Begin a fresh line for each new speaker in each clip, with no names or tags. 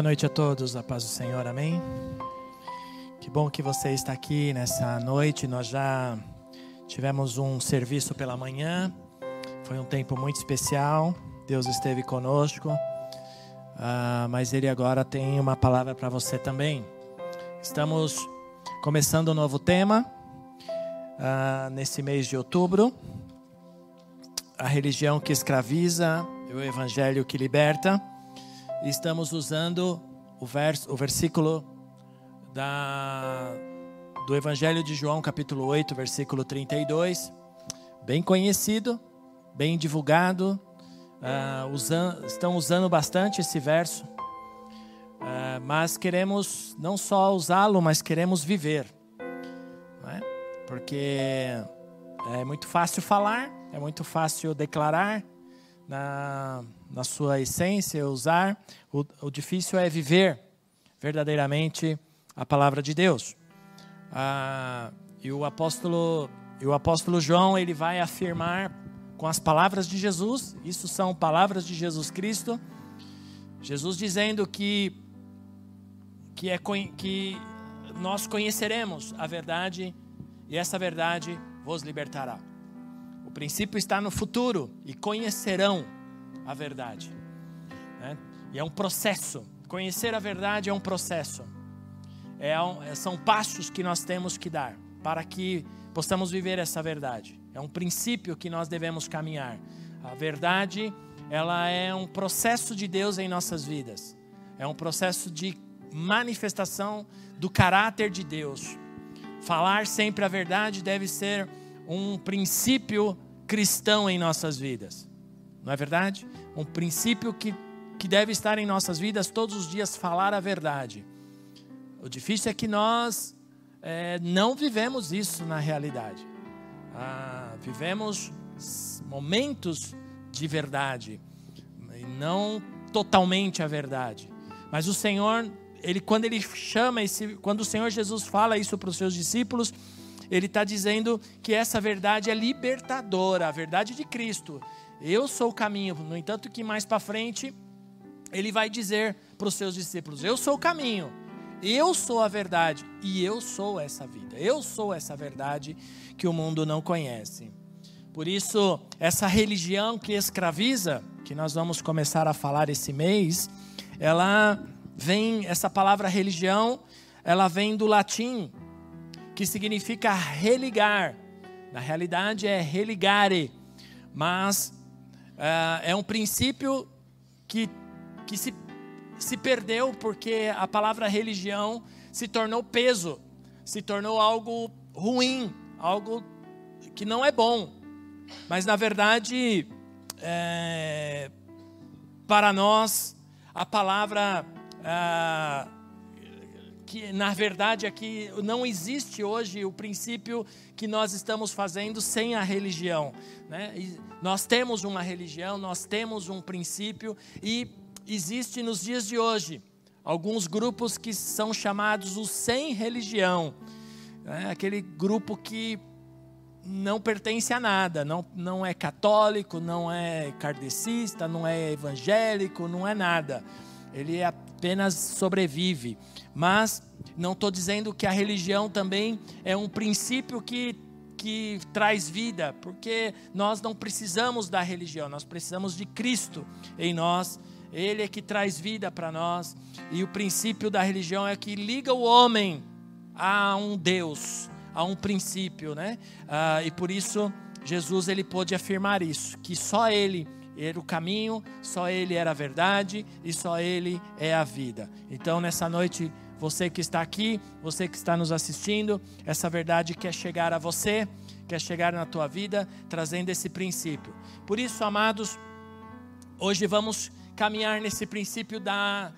Boa noite a todos, a paz do Senhor, amém? Que bom que você está aqui nessa noite. Nós já tivemos um serviço pela manhã, foi um tempo muito especial. Deus esteve conosco, uh, mas Ele agora tem uma palavra para você também. Estamos começando um novo tema uh, nesse mês de outubro: a religião que escraviza, o evangelho que liberta estamos usando o, verso, o versículo da, do Evangelho de João, capítulo 8, versículo 32, bem conhecido, bem divulgado, uh, usam, estão usando bastante esse verso, uh, mas queremos não só usá-lo, mas queremos viver, é? porque é muito fácil falar, é muito fácil declarar, na, na sua essência, usar. O, o difícil é viver verdadeiramente a palavra de Deus. Ah, e o apóstolo, e o apóstolo João ele vai afirmar com as palavras de Jesus. Isso são palavras de Jesus Cristo. Jesus dizendo que que é que nós conheceremos a verdade e essa verdade vos libertará. O princípio está no futuro e conhecerão a verdade. Né? E é um processo. Conhecer a verdade é um processo. É um, é, são passos que nós temos que dar para que possamos viver essa verdade. É um princípio que nós devemos caminhar. A verdade, ela é um processo de Deus em nossas vidas. É um processo de manifestação do caráter de Deus. Falar sempre a verdade deve ser um princípio cristão em nossas vidas. Não é verdade? Um princípio que, que deve estar em nossas vidas todos os dias falar a verdade. O difícil é que nós é, não vivemos isso na realidade. Ah, vivemos momentos de verdade, não totalmente a verdade. Mas o Senhor, ele quando ele chama esse, quando o Senhor Jesus fala isso para os seus discípulos, ele está dizendo que essa verdade é libertadora, a verdade de Cristo. Eu sou o caminho. No entanto, que mais para frente ele vai dizer para os seus discípulos: Eu sou o caminho, eu sou a verdade e eu sou essa vida. Eu sou essa verdade que o mundo não conhece. Por isso, essa religião que escraviza, que nós vamos começar a falar esse mês, ela vem, essa palavra religião, ela vem do latim que significa religar. Na realidade é religare, mas uh, é um princípio que, que se, se perdeu porque a palavra religião se tornou peso, se tornou algo ruim, algo que não é bom. Mas na verdade, é, para nós, a palavra. Uh, que na verdade aqui não existe hoje o princípio que nós estamos fazendo sem a religião. Né? nós temos uma religião, nós temos um princípio e existe nos dias de hoje alguns grupos que são chamados os sem religião. Né? Aquele grupo que não pertence a nada, não, não é católico, não é kardecista, não é evangélico, não é nada. Ele apenas sobrevive. Mas não estou dizendo que a religião também é um princípio que, que traz vida, porque nós não precisamos da religião, nós precisamos de Cristo em nós. Ele é que traz vida para nós. E o princípio da religião é que liga o homem a um Deus, a um princípio, né? Ah, e por isso Jesus ele pôde afirmar isso, que só Ele era o caminho, só Ele era a verdade e só Ele é a vida. Então, nessa noite, você que está aqui, você que está nos assistindo, essa verdade quer chegar a você, quer chegar na tua vida trazendo esse princípio. Por isso, amados, hoje vamos caminhar nesse princípio da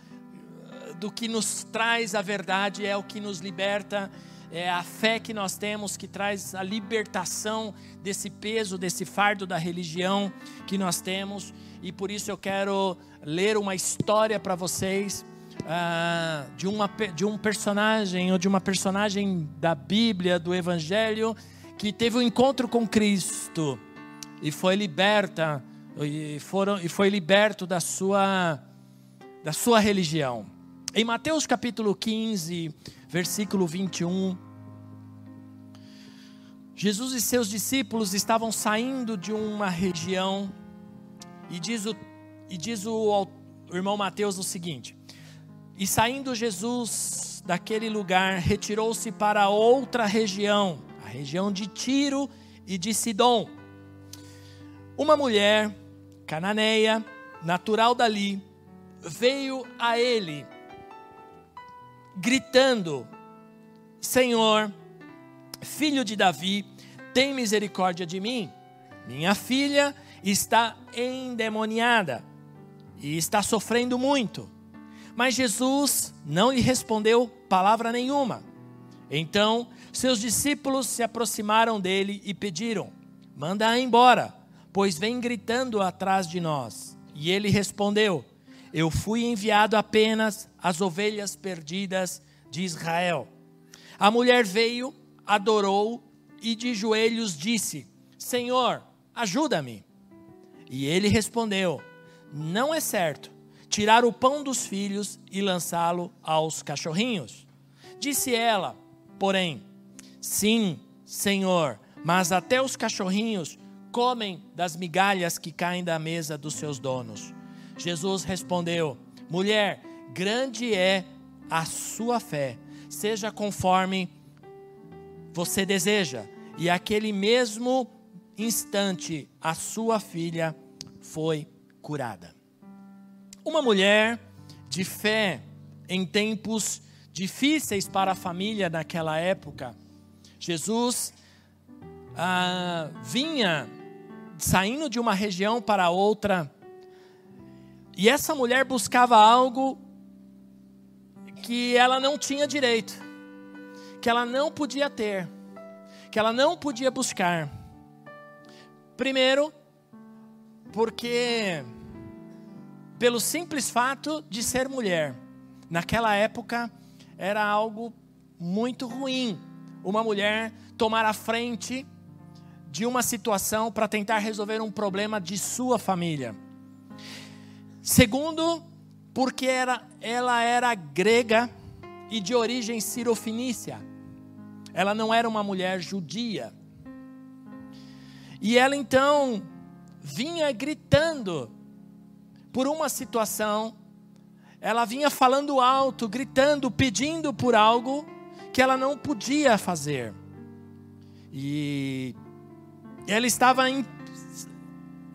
do que nos traz a verdade, é o que nos liberta, é a fé que nós temos que traz a libertação desse peso, desse fardo da religião que nós temos. E por isso eu quero ler uma história para vocês uh, de, uma, de um personagem ou de uma personagem da Bíblia, do Evangelho, que teve um encontro com Cristo e foi liberta e, foram, e foi liberto da sua, da sua religião. Em Mateus capítulo 15, versículo 21, Jesus e seus discípulos estavam saindo de uma região, e diz o, e diz o, o irmão Mateus o seguinte: E saindo Jesus daquele lugar, retirou-se para outra região, a região de Tiro e de Sidom. Uma mulher cananeia, natural dali, veio a ele gritando: Senhor, filho de Davi, tem misericórdia de mim. Minha filha está endemoniada e está sofrendo muito. Mas Jesus não lhe respondeu palavra nenhuma. Então seus discípulos se aproximaram dele e pediram: Manda-a embora, pois vem gritando atrás de nós. E ele respondeu: eu fui enviado apenas às ovelhas perdidas de Israel. A mulher veio, adorou e de joelhos disse: Senhor, ajuda-me. E ele respondeu: Não é certo tirar o pão dos filhos e lançá-lo aos cachorrinhos. Disse ela, porém: Sim, Senhor, mas até os cachorrinhos comem das migalhas que caem da mesa dos seus donos. Jesus respondeu: Mulher, grande é a sua fé, seja conforme você deseja. E aquele mesmo instante, a sua filha foi curada. Uma mulher de fé em tempos difíceis para a família naquela época. Jesus ah, vinha saindo de uma região para outra e essa mulher buscava algo que ela não tinha direito, que ela não podia ter, que ela não podia buscar. Primeiro, porque pelo simples fato de ser mulher, naquela época era algo muito ruim uma mulher tomar a frente de uma situação para tentar resolver um problema de sua família. Segundo, porque era, ela era grega e de origem sirofenícia. Ela não era uma mulher judia. E ela então vinha gritando por uma situação, ela vinha falando alto, gritando, pedindo por algo que ela não podia fazer. E ela estava em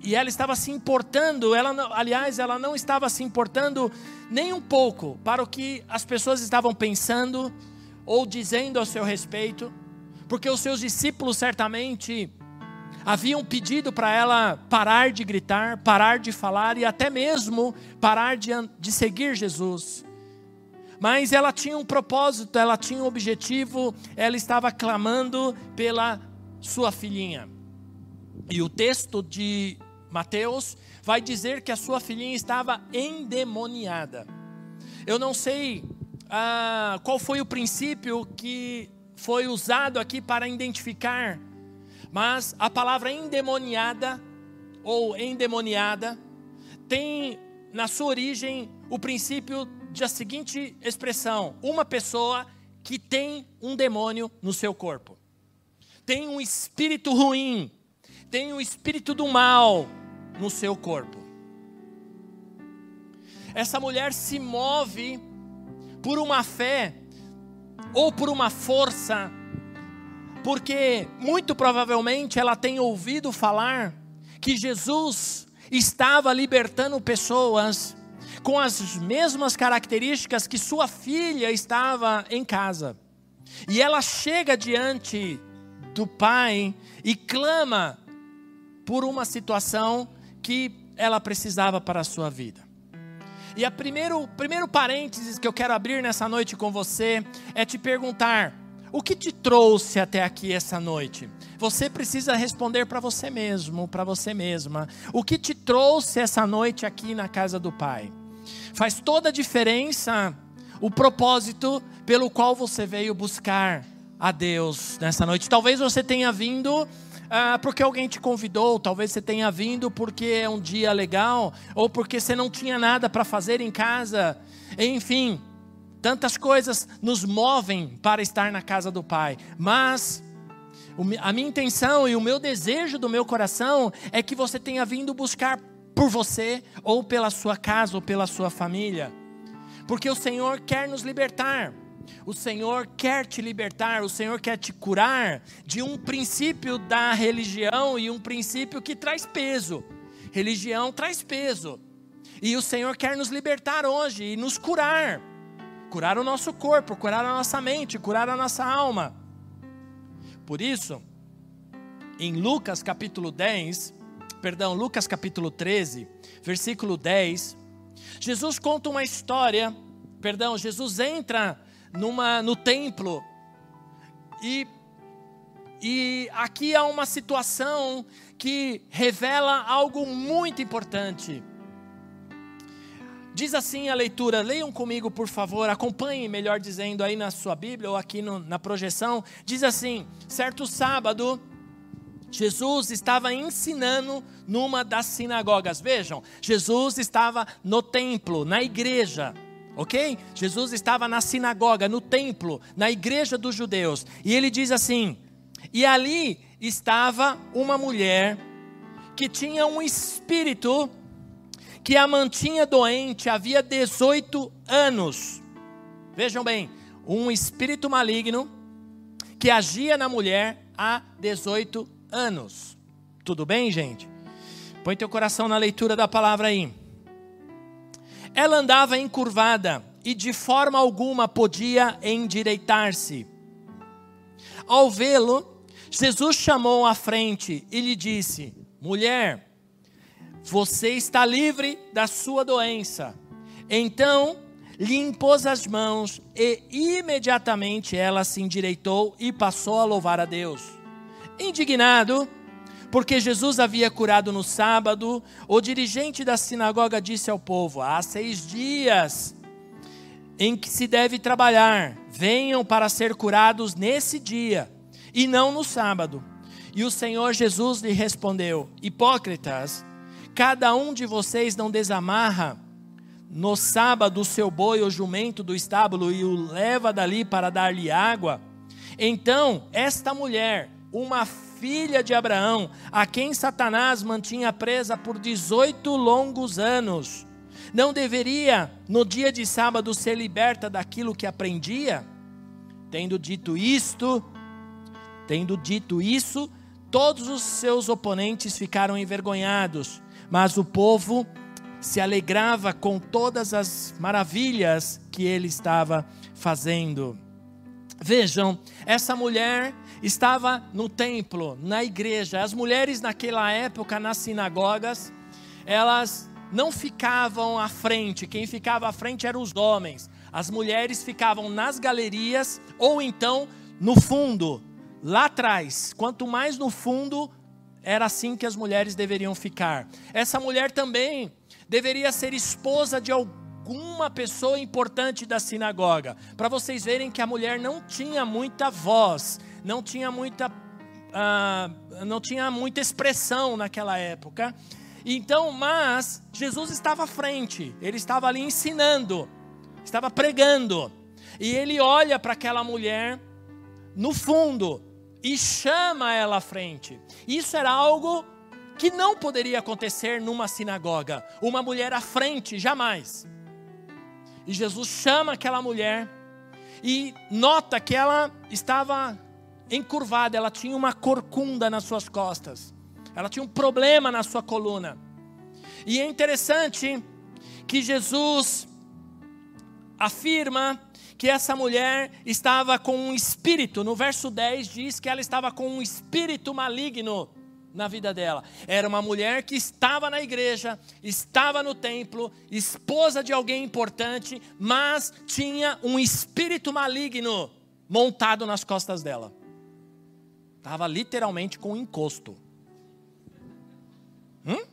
e ela estava se importando, ela, aliás, ela não estava se importando nem um pouco para o que as pessoas estavam pensando ou dizendo a seu respeito, porque os seus discípulos certamente haviam pedido para ela parar de gritar, parar de falar e até mesmo parar de, de seguir Jesus. Mas ela tinha um propósito, ela tinha um objetivo, ela estava clamando pela sua filhinha. E o texto de Mateus vai dizer que a sua filhinha estava endemoniada. Eu não sei ah, qual foi o princípio que foi usado aqui para identificar, mas a palavra endemoniada ou endemoniada tem na sua origem o princípio da seguinte expressão: uma pessoa que tem um demônio no seu corpo, tem um espírito ruim, tem um espírito do mal no seu corpo. Essa mulher se move por uma fé ou por uma força, porque muito provavelmente ela tem ouvido falar que Jesus estava libertando pessoas com as mesmas características que sua filha estava em casa. E ela chega diante do Pai e clama por uma situação que ela precisava para a sua vida. E o primeiro, primeiro parênteses que eu quero abrir nessa noite com você é te perguntar: o que te trouxe até aqui essa noite? Você precisa responder para você mesmo, para você mesma. O que te trouxe essa noite aqui na casa do Pai? Faz toda a diferença o propósito pelo qual você veio buscar a Deus nessa noite. Talvez você tenha vindo ah, porque alguém te convidou, talvez você tenha vindo porque é um dia legal, ou porque você não tinha nada para fazer em casa. Enfim, tantas coisas nos movem para estar na casa do Pai. Mas a minha intenção e o meu desejo do meu coração é que você tenha vindo buscar por você, ou pela sua casa, ou pela sua família. Porque o Senhor quer nos libertar. O Senhor quer te libertar, o Senhor quer te curar de um princípio da religião e um princípio que traz peso. Religião traz peso. E o Senhor quer nos libertar hoje e nos curar. Curar o nosso corpo, curar a nossa mente, curar a nossa alma. Por isso, em Lucas capítulo 10, perdão, Lucas capítulo 13, versículo 10, Jesus conta uma história, perdão, Jesus entra numa, no templo. E, e aqui há uma situação que revela algo muito importante. Diz assim a leitura, leiam comigo por favor, acompanhem, melhor dizendo, aí na sua Bíblia ou aqui no, na projeção. Diz assim: certo sábado, Jesus estava ensinando numa das sinagogas. Vejam, Jesus estava no templo, na igreja ok? Jesus estava na sinagoga, no templo, na igreja dos judeus, e ele diz assim: e ali estava uma mulher que tinha um espírito que a mantinha doente havia 18 anos. Vejam bem, um espírito maligno que agia na mulher há 18 anos. Tudo bem, gente? Põe teu coração na leitura da palavra aí. Ela andava encurvada e de forma alguma podia endireitar-se. Ao vê-lo, Jesus chamou à frente e lhe disse: Mulher, você está livre da sua doença. Então lhe impôs as mãos e imediatamente ela se endireitou e passou a louvar a Deus. Indignado, porque Jesus havia curado no sábado, o dirigente da sinagoga disse ao povo: Há seis dias em que se deve trabalhar, venham para ser curados nesse dia, e não no sábado. E o Senhor Jesus lhe respondeu: Hipócritas, cada um de vocês não desamarra no sábado o seu boi ou jumento do estábulo e o leva dali para dar-lhe água? Então, esta mulher, uma filha de Abraão, a quem Satanás mantinha presa por 18 longos anos, não deveria, no dia de sábado, ser liberta daquilo que aprendia? Tendo dito isto, tendo dito isso, todos os seus oponentes ficaram envergonhados, mas o povo se alegrava com todas as maravilhas que ele estava fazendo. Vejam, essa mulher estava no templo, na igreja. As mulheres naquela época, nas sinagogas, elas não ficavam à frente, quem ficava à frente eram os homens. As mulheres ficavam nas galerias ou então no fundo, lá atrás. Quanto mais no fundo, era assim que as mulheres deveriam ficar. Essa mulher também deveria ser esposa de alguma pessoa importante da sinagoga, para vocês verem que a mulher não tinha muita voz, não tinha muita, uh, não tinha muita expressão naquela época. Então, mas Jesus estava à frente, ele estava ali ensinando, estava pregando, e ele olha para aquela mulher no fundo e chama ela à frente. Isso era algo que não poderia acontecer numa sinagoga, uma mulher à frente, jamais. E Jesus chama aquela mulher e nota que ela estava encurvada, ela tinha uma corcunda nas suas costas, ela tinha um problema na sua coluna. E é interessante que Jesus afirma que essa mulher estava com um espírito. No verso 10 diz que ela estava com um espírito maligno na vida dela. Era uma mulher que estava na igreja, estava no templo, esposa de alguém importante, mas tinha um espírito maligno montado nas costas dela. Estava literalmente com encosto. Hum?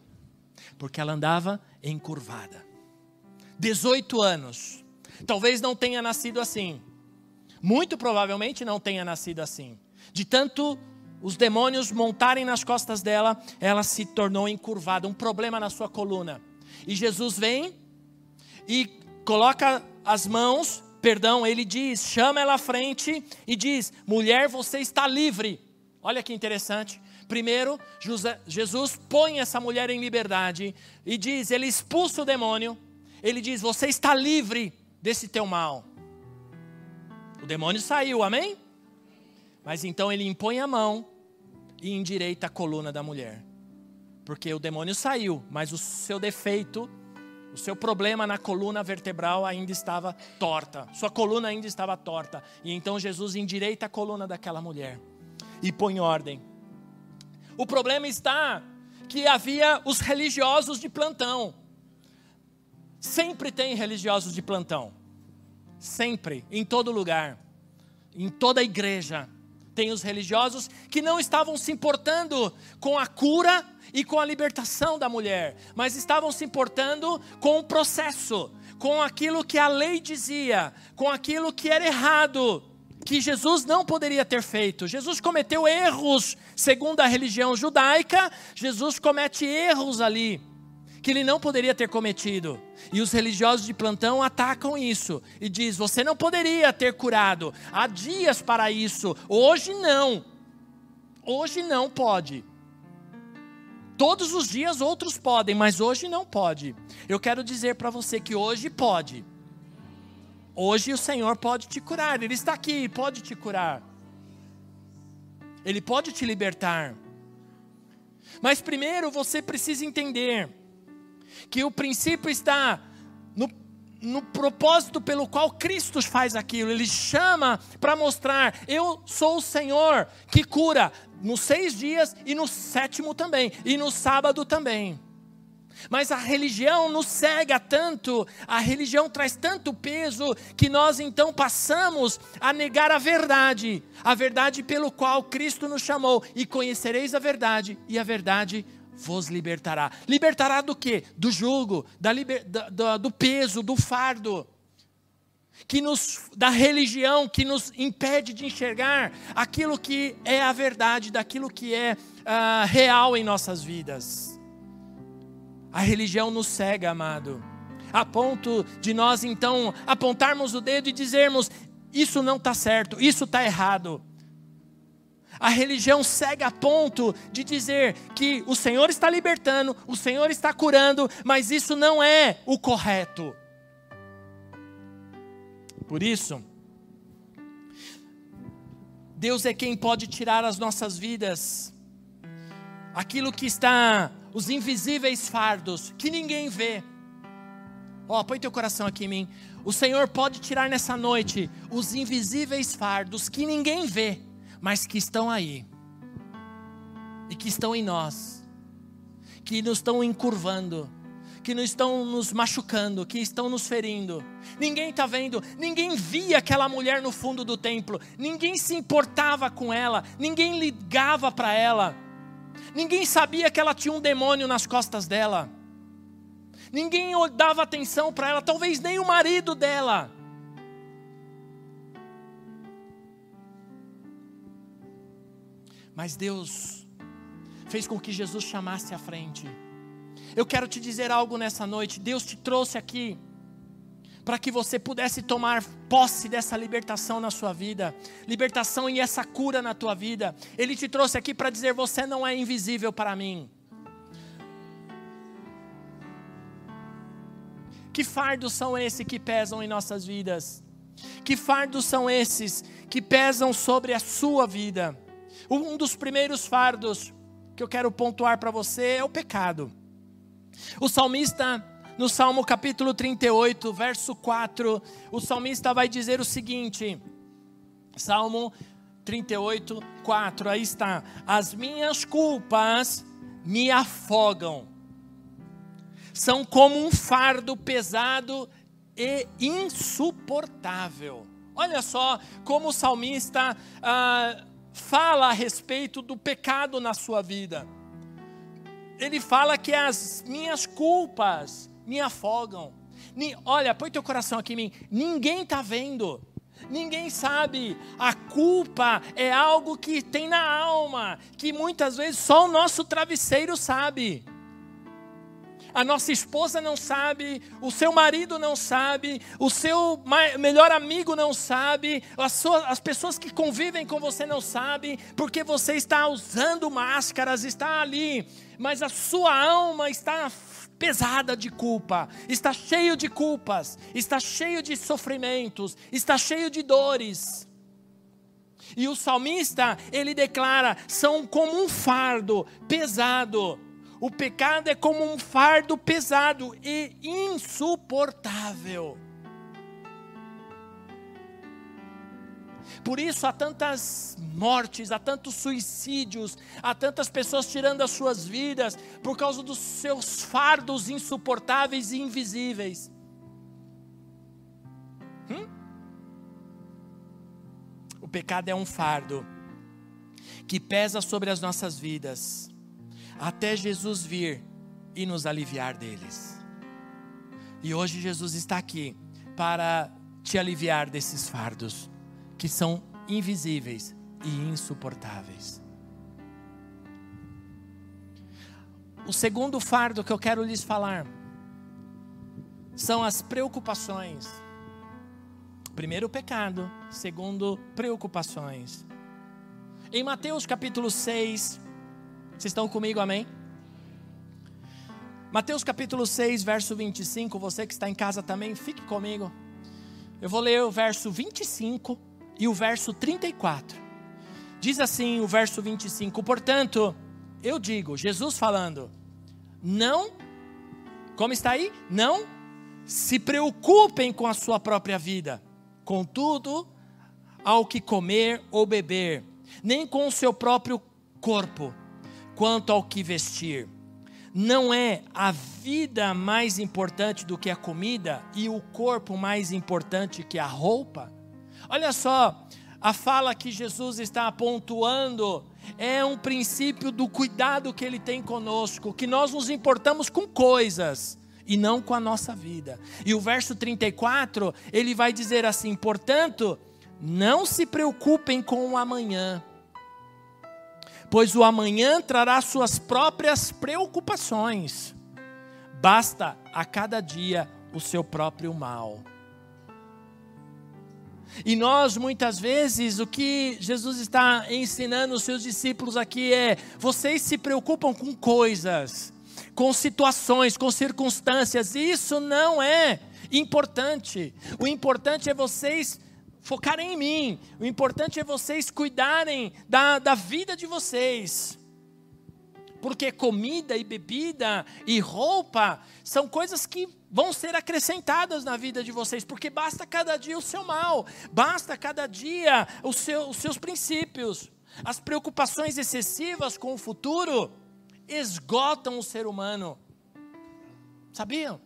Porque ela andava encurvada. 18 anos. Talvez não tenha nascido assim. Muito provavelmente não tenha nascido assim. De tanto os demônios montarem nas costas dela, ela se tornou encurvada, um problema na sua coluna. E Jesus vem e coloca as mãos, perdão, ele diz, chama ela à frente e diz: mulher, você está livre. Olha que interessante. Primeiro, Jesus põe essa mulher em liberdade e diz: ele expulsa o demônio. Ele diz: Você está livre desse teu mal. O demônio saiu, amém? Mas então ele impõe a mão e endireita a coluna da mulher. Porque o demônio saiu, mas o seu defeito, o seu problema na coluna vertebral ainda estava torta. Sua coluna ainda estava torta. E então Jesus endireita a coluna daquela mulher e põe ordem. O problema está que havia os religiosos de plantão. Sempre tem religiosos de plantão. Sempre, em todo lugar, em toda igreja tem os religiosos que não estavam se importando com a cura e com a libertação da mulher, mas estavam se importando com o processo, com aquilo que a lei dizia, com aquilo que era errado, que Jesus não poderia ter feito. Jesus cometeu erros segundo a religião judaica, Jesus comete erros ali que ele não poderia ter cometido. E os religiosos de plantão atacam isso e diz: "Você não poderia ter curado. Há dias para isso. Hoje não. Hoje não pode." Todos os dias outros podem, mas hoje não pode. Eu quero dizer para você que hoje pode. Hoje o Senhor pode te curar, Ele está aqui, pode te curar. Ele pode te libertar. Mas primeiro você precisa entender que o princípio está no, no propósito pelo qual Cristo faz aquilo. Ele chama para mostrar: eu sou o Senhor que cura nos seis dias e no sétimo também, e no sábado também. Mas a religião nos cega tanto, a religião traz tanto peso, que nós então passamos a negar a verdade, a verdade pelo qual Cristo nos chamou, e conhecereis a verdade, e a verdade vos libertará. Libertará do que? Do jugo, da liber, do peso, do fardo. Que nos, da religião que nos impede de enxergar aquilo que é a verdade, daquilo que é uh, real em nossas vidas. A religião nos cega, amado, a ponto de nós então apontarmos o dedo e dizermos: Isso não está certo, isso está errado. A religião cega a ponto de dizer que o Senhor está libertando, o Senhor está curando, mas isso não é o correto. Por isso, Deus é quem pode tirar as nossas vidas, aquilo que está, os invisíveis fardos, que ninguém vê. Ó, oh, põe teu coração aqui em mim. O Senhor pode tirar nessa noite os invisíveis fardos que ninguém vê mas que estão aí, e que estão em nós, que nos estão encurvando, que nos estão nos machucando, que estão nos ferindo. Ninguém está vendo, ninguém via aquela mulher no fundo do templo, ninguém se importava com ela, ninguém ligava para ela, ninguém sabia que ela tinha um demônio nas costas dela, ninguém dava atenção para ela, talvez nem o marido dela. Mas Deus fez com que Jesus chamasse à frente. Eu quero te dizer algo nessa noite. Deus te trouxe aqui para que você pudesse tomar posse dessa libertação na sua vida, libertação e essa cura na tua vida. Ele te trouxe aqui para dizer: você não é invisível para mim. Que fardos são esses que pesam em nossas vidas? Que fardos são esses que pesam sobre a sua vida? Um dos primeiros fardos que eu quero pontuar para você é o pecado. O salmista no Salmo capítulo 38, verso 4, o salmista vai dizer o seguinte: Salmo 38, 4, aí está. As minhas culpas me afogam, são como um fardo pesado e insuportável. Olha só como o salmista ah, fala a respeito do pecado na sua vida. Ele fala que as minhas culpas me afogam. Olha, põe teu coração aqui em mim. Ninguém está vendo. Ninguém sabe. A culpa é algo que tem na alma, que muitas vezes só o nosso travesseiro sabe a nossa esposa não sabe, o seu marido não sabe, o seu melhor amigo não sabe, as, suas, as pessoas que convivem com você não sabem, porque você está usando máscaras, está ali, mas a sua alma está pesada de culpa, está cheio de culpas, está cheio de sofrimentos, está cheio de dores. E o salmista, ele declara: são como um fardo pesado o pecado é como um fardo pesado e insuportável. Por isso há tantas mortes, há tantos suicídios, há tantas pessoas tirando as suas vidas por causa dos seus fardos insuportáveis e invisíveis. Hum? O pecado é um fardo que pesa sobre as nossas vidas até Jesus vir e nos aliviar deles. E hoje Jesus está aqui para te aliviar desses fardos que são invisíveis e insuportáveis. O segundo fardo que eu quero lhes falar são as preocupações. Primeiro, pecado. Segundo, preocupações. Em Mateus capítulo 6, vocês estão comigo, amém? Mateus capítulo 6, verso 25. Você que está em casa também, fique comigo. Eu vou ler o verso 25 e o verso 34. Diz assim o verso 25: Portanto, eu digo, Jesus falando, não, como está aí? Não se preocupem com a sua própria vida, contudo, ao que comer ou beber, nem com o seu próprio corpo quanto ao que vestir. Não é a vida mais importante do que a comida e o corpo mais importante que a roupa? Olha só, a fala que Jesus está pontuando é um princípio do cuidado que ele tem conosco, que nós nos importamos com coisas e não com a nossa vida. E o verso 34, ele vai dizer assim: portanto, não se preocupem com o amanhã pois o amanhã trará suas próprias preocupações. Basta a cada dia o seu próprio mal. E nós, muitas vezes, o que Jesus está ensinando os seus discípulos aqui é: vocês se preocupam com coisas, com situações, com circunstâncias, isso não é importante. O importante é vocês focarem em mim. O importante é vocês cuidarem da, da vida de vocês. Porque comida e bebida e roupa são coisas que vão ser acrescentadas na vida de vocês, porque basta cada dia o seu mal, basta cada dia seu, os seus princípios. As preocupações excessivas com o futuro esgotam o ser humano. Sabiam?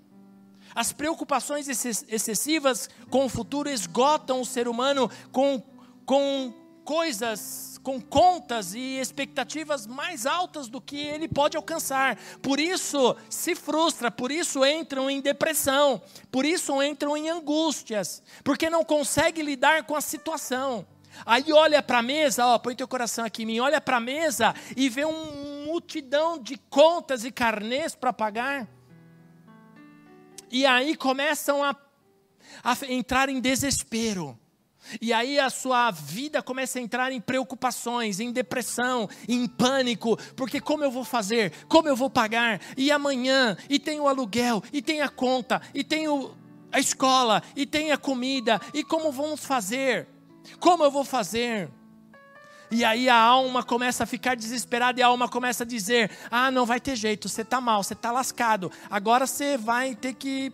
As preocupações excessivas com o futuro esgotam o ser humano com, com coisas, com contas e expectativas mais altas do que ele pode alcançar. Por isso se frustra, por isso entram em depressão, por isso entram em angústias, porque não consegue lidar com a situação. Aí olha para a mesa, ó, põe teu coração aqui em mim, olha para a mesa e vê uma multidão de contas e carnês para pagar e aí começam a, a entrar em desespero. E aí a sua vida começa a entrar em preocupações, em depressão, em pânico, porque como eu vou fazer? Como eu vou pagar? E amanhã? E tem o aluguel, e tem a conta, e tem o, a escola, e tem a comida, e como vamos fazer? Como eu vou fazer? E aí a alma começa a ficar desesperada e a alma começa a dizer: Ah, não vai ter jeito, você está mal, você está lascado. Agora você vai ter que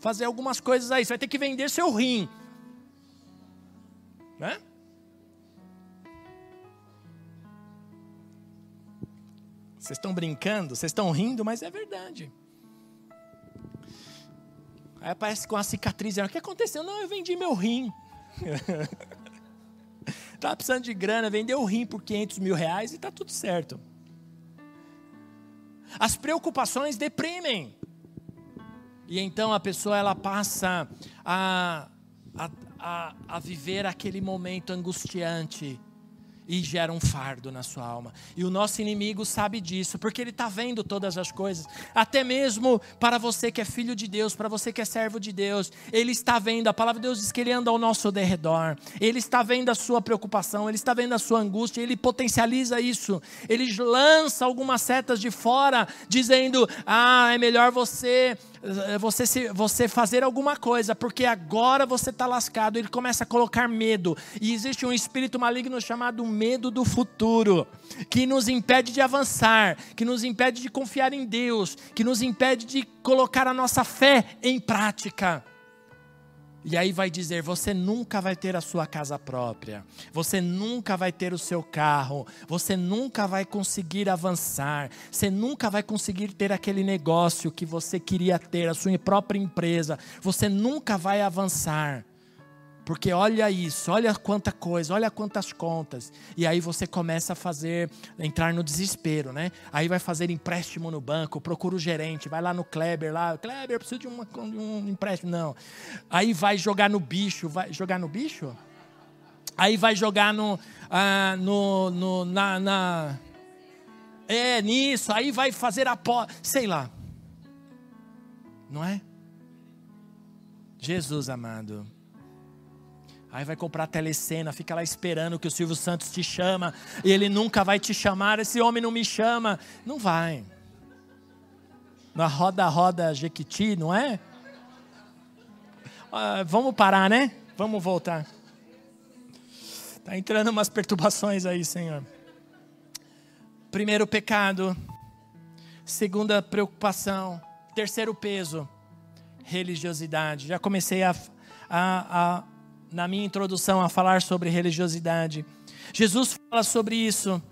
fazer algumas coisas aí, você vai ter que vender seu rim. Né? Vocês estão brincando, vocês estão rindo, mas é verdade. Aí aparece com a cicatriz. O que aconteceu? Não, eu vendi meu rim. Estava precisando de grana, vendeu o rim por 500 mil reais e está tudo certo. As preocupações deprimem. E então a pessoa ela passa a, a, a, a viver aquele momento angustiante e gera um fardo na sua alma. E o nosso inimigo sabe disso, porque ele está vendo todas as coisas. Até mesmo para você que é filho de Deus, para você que é servo de Deus, ele está vendo. A palavra de Deus diz que ele anda ao nosso derredor. Ele está vendo a sua preocupação, ele está vendo a sua angústia, ele potencializa isso. Ele lança algumas setas de fora, dizendo: Ah, é melhor você você, se, você fazer alguma coisa, porque agora você está lascado. Ele começa a colocar medo. E existe um espírito maligno chamado medo do futuro, que nos impede de avançar, que nos impede de confiar em Deus, que nos impede de colocar a nossa fé em prática. E aí vai dizer: você nunca vai ter a sua casa própria, você nunca vai ter o seu carro, você nunca vai conseguir avançar, você nunca vai conseguir ter aquele negócio que você queria ter, a sua própria empresa, você nunca vai avançar. Porque olha isso, olha quanta coisa, olha quantas contas. E aí você começa a fazer, entrar no desespero, né? Aí vai fazer empréstimo no banco, procura o gerente, vai lá no Kleber, lá, Kleber, preciso de, uma, de um empréstimo. Não. Aí vai jogar no bicho, vai jogar no bicho? Aí vai jogar no, ah, no, no na, na, é, nisso, aí vai fazer a pó, sei lá. Não é? Jesus amado. Aí vai comprar telecena, fica lá esperando que o Silvio Santos te chama, e ele nunca vai te chamar, esse homem não me chama. Não vai. Na roda, roda Jequiti, não é? Ah, vamos parar, né? Vamos voltar. Está entrando umas perturbações aí, Senhor. Primeiro pecado. Segunda preocupação. Terceiro peso. Religiosidade. Já comecei a, a, a na minha introdução a falar sobre religiosidade. Jesus fala sobre isso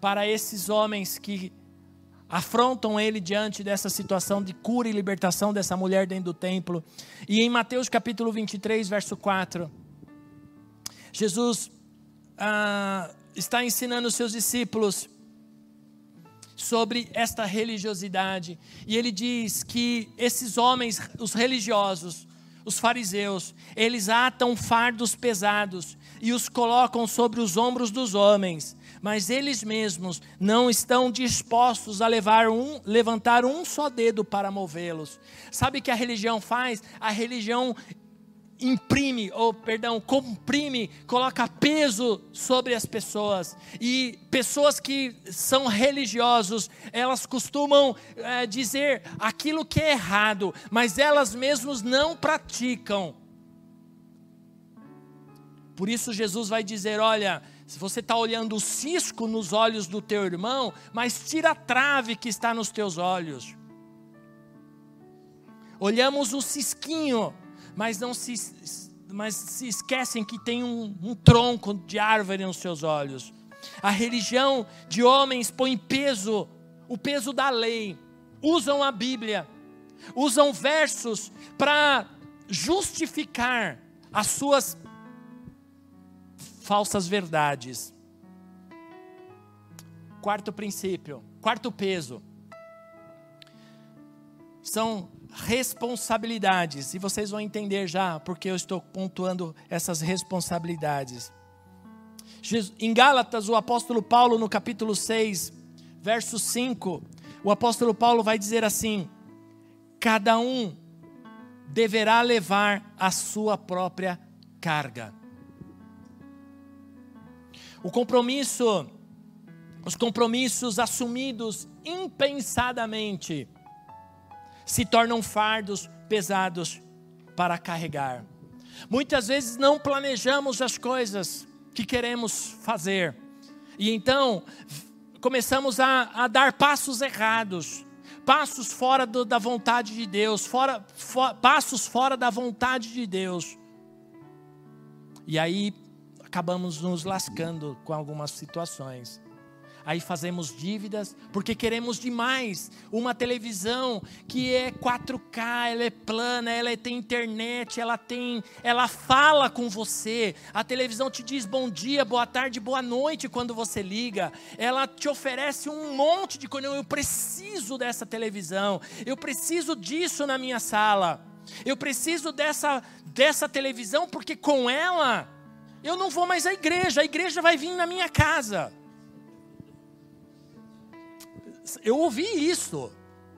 para esses homens que afrontam ele diante dessa situação de cura e libertação dessa mulher dentro do templo. E em Mateus capítulo 23, verso 4, Jesus ah, está ensinando os seus discípulos sobre esta religiosidade. E ele diz que esses homens, os religiosos, os fariseus, eles atam fardos pesados e os colocam sobre os ombros dos homens, mas eles mesmos não estão dispostos a levar um, levantar um só dedo para movê-los. Sabe o que a religião faz? A religião imprime, ou perdão, comprime, coloca peso sobre as pessoas. E pessoas que são religiosos, elas costumam é, dizer aquilo que é errado, mas elas mesmas não praticam. Por isso Jesus vai dizer: olha, se você está olhando o cisco nos olhos do teu irmão, mas tira a trave que está nos teus olhos. Olhamos o cisquinho, mas não se, mas se esquecem que tem um, um tronco de árvore nos seus olhos. A religião de homens põe peso, o peso da lei, usam a Bíblia, usam versos para justificar as suas falsas verdades. Quarto princípio, quarto peso. São responsabilidades. E vocês vão entender já porque eu estou pontuando essas responsabilidades. Em Gálatas, o apóstolo Paulo, no capítulo 6, verso 5, o apóstolo Paulo vai dizer assim: Cada um deverá levar a sua própria carga. O compromisso, os compromissos assumidos impensadamente, se tornam fardos pesados para carregar. Muitas vezes não planejamos as coisas, que queremos fazer. E então começamos a, a dar passos errados, passos fora do, da vontade de Deus, fora, for, passos fora da vontade de Deus. E aí acabamos nos lascando com algumas situações aí fazemos dívidas, porque queremos demais uma televisão que é 4K, ela é plana, ela tem internet, ela tem, ela fala com você. A televisão te diz bom dia, boa tarde, boa noite quando você liga. Ela te oferece um monte de coisa. Eu preciso dessa televisão. Eu preciso disso na minha sala. Eu preciso dessa dessa televisão porque com ela eu não vou mais à igreja, a igreja vai vir na minha casa. Eu ouvi isso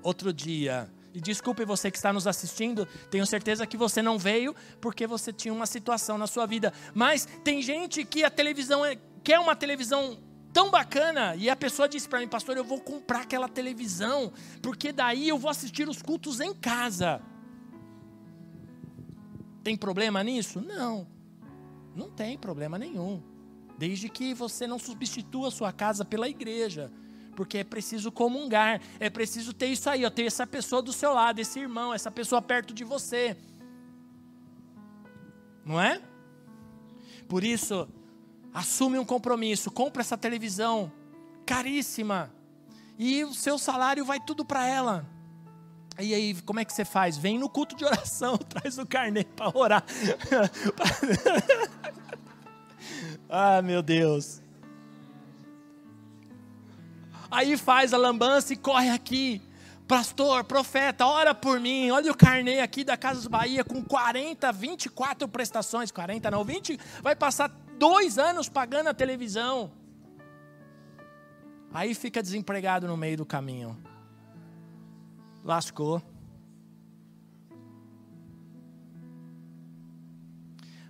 outro dia. E desculpe você que está nos assistindo, tenho certeza que você não veio porque você tinha uma situação na sua vida. Mas tem gente que a televisão é, quer uma televisão tão bacana e a pessoa disse para mim, pastor, eu vou comprar aquela televisão porque daí eu vou assistir os cultos em casa. Tem problema nisso? Não, não tem problema nenhum. Desde que você não substitua a sua casa pela igreja porque é preciso comungar, é preciso ter isso aí, ó, ter essa pessoa do seu lado, esse irmão, essa pessoa perto de você. Não é? Por isso, assume um compromisso, compra essa televisão caríssima e o seu salário vai tudo para ela. E aí, como é que você faz? Vem no culto de oração, traz o carnê para orar. ah, meu Deus. Aí faz a lambança e corre aqui. Pastor, profeta, ora por mim. Olha o carnê aqui da Casas Bahia com 40, 24 prestações. 40 não, 20. Vai passar dois anos pagando a televisão. Aí fica desempregado no meio do caminho. Lascou.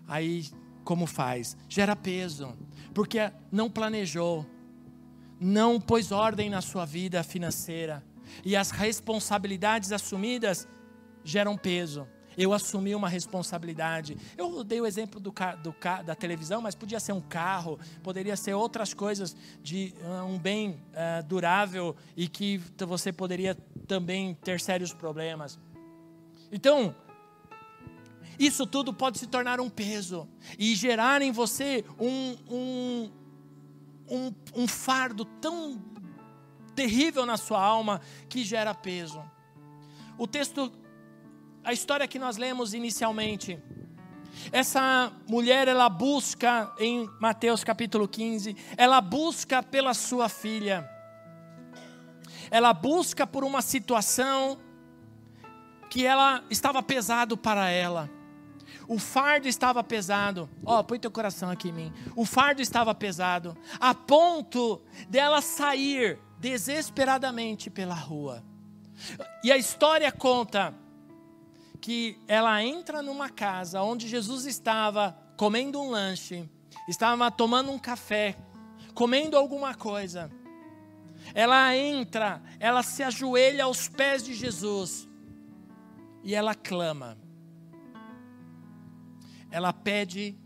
Aí, como faz? Gera peso, porque não planejou não pôs ordem na sua vida financeira. E as responsabilidades assumidas geram peso. Eu assumi uma responsabilidade. Eu dei o exemplo do, do, da televisão, mas podia ser um carro, poderia ser outras coisas de uh, um bem uh, durável e que você poderia também ter sérios problemas. Então, isso tudo pode se tornar um peso e gerar em você um, um, um, um fardo tão terrível na sua alma que gera peso. O texto, a história que nós lemos inicialmente, essa mulher, ela busca, em Mateus capítulo 15, ela busca pela sua filha, ela busca por uma situação que ela estava pesado para ela. O fardo estava pesado. Ó, oh, põe teu coração aqui em mim. O fardo estava pesado, a ponto dela sair desesperadamente pela rua. E a história conta que ela entra numa casa onde Jesus estava comendo um lanche, estava tomando um café, comendo alguma coisa. Ela entra, ela se ajoelha aos pés de Jesus e ela clama ela pede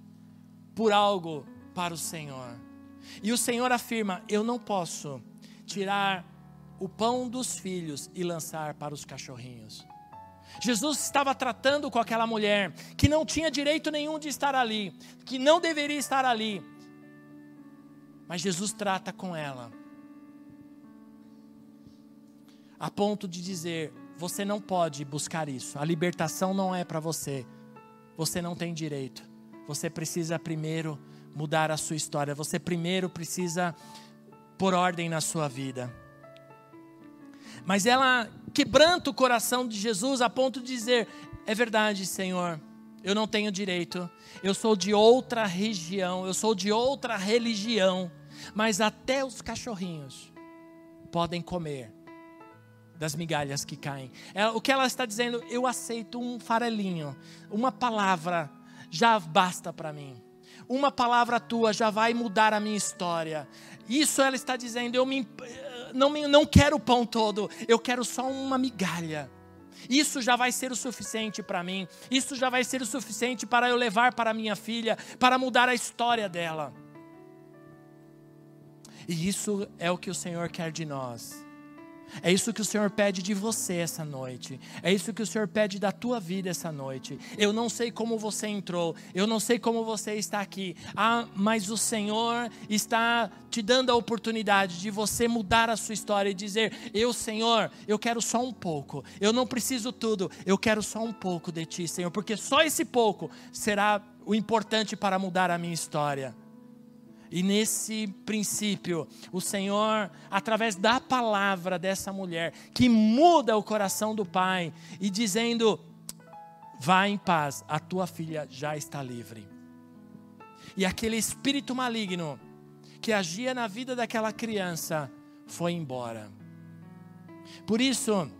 por algo para o Senhor. E o Senhor afirma: Eu não posso tirar o pão dos filhos e lançar para os cachorrinhos. Jesus estava tratando com aquela mulher que não tinha direito nenhum de estar ali, que não deveria estar ali. Mas Jesus trata com ela, a ponto de dizer: Você não pode buscar isso, a libertação não é para você, você não tem direito. Você precisa primeiro mudar a sua história. Você primeiro precisa pôr ordem na sua vida. Mas ela quebranta o coração de Jesus a ponto de dizer: É verdade, Senhor, eu não tenho direito. Eu sou de outra região, eu sou de outra religião. Mas até os cachorrinhos podem comer das migalhas que caem. Ela, o que ela está dizendo, eu aceito um farelinho, uma palavra já basta para mim. Uma palavra tua já vai mudar a minha história. Isso ela está dizendo, eu me, não, me, não quero o pão todo, eu quero só uma migalha. Isso já vai ser o suficiente para mim. Isso já vai ser o suficiente para eu levar para minha filha, para mudar a história dela. E isso é o que o Senhor quer de nós. É isso que o Senhor pede de você essa noite. É isso que o Senhor pede da tua vida essa noite. Eu não sei como você entrou, eu não sei como você está aqui. Ah, mas o Senhor está te dando a oportunidade de você mudar a sua história e dizer: "Eu, Senhor, eu quero só um pouco. Eu não preciso tudo. Eu quero só um pouco de ti, Senhor, porque só esse pouco será o importante para mudar a minha história." E nesse princípio, o Senhor, através da palavra dessa mulher, que muda o coração do pai, e dizendo: Vá em paz, a tua filha já está livre. E aquele espírito maligno que agia na vida daquela criança foi embora. Por isso,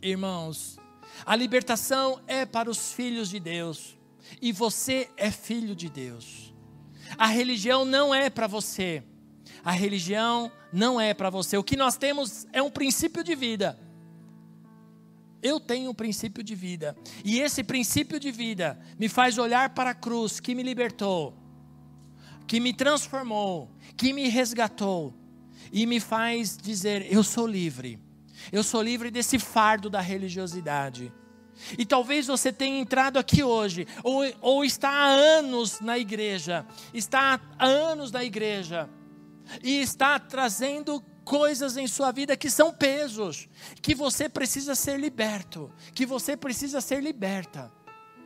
irmãos, a libertação é para os filhos de Deus, e você é filho de Deus. A religião não é para você. A religião não é para você. O que nós temos é um princípio de vida. Eu tenho um princípio de vida. E esse princípio de vida me faz olhar para a cruz que me libertou, que me transformou, que me resgatou. E me faz dizer: eu sou livre. Eu sou livre desse fardo da religiosidade. E talvez você tenha entrado aqui hoje, ou, ou está há anos na igreja, está há anos na igreja, e está trazendo coisas em sua vida que são pesos, que você precisa ser liberto, que você precisa ser liberta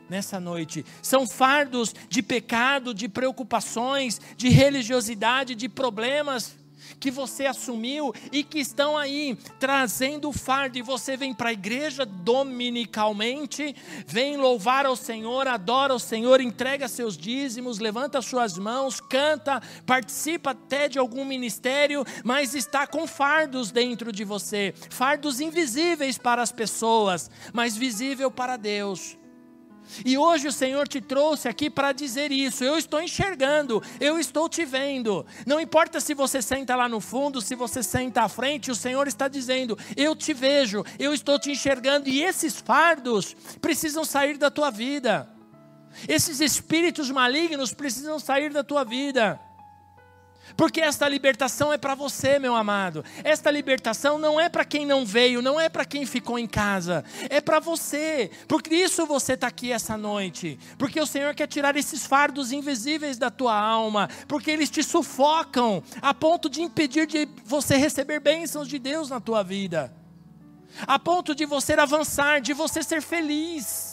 nessa noite. São fardos de pecado, de preocupações, de religiosidade, de problemas que você assumiu e que estão aí trazendo o fardo. E você vem para a igreja dominicalmente, vem louvar ao Senhor, adora ao Senhor, entrega seus dízimos, levanta suas mãos, canta, participa até de algum ministério, mas está com fardos dentro de você fardos invisíveis para as pessoas, mas visível para Deus. E hoje o Senhor te trouxe aqui para dizer isso. Eu estou enxergando, eu estou te vendo. Não importa se você senta lá no fundo, se você senta à frente, o Senhor está dizendo: Eu te vejo, eu estou te enxergando. E esses fardos precisam sair da tua vida. Esses espíritos malignos precisam sair da tua vida. Porque esta libertação é para você, meu amado. Esta libertação não é para quem não veio, não é para quem ficou em casa, é para você. Por isso você está aqui essa noite. Porque o Senhor quer tirar esses fardos invisíveis da tua alma, porque eles te sufocam a ponto de impedir de você receber bênçãos de Deus na tua vida, a ponto de você avançar, de você ser feliz.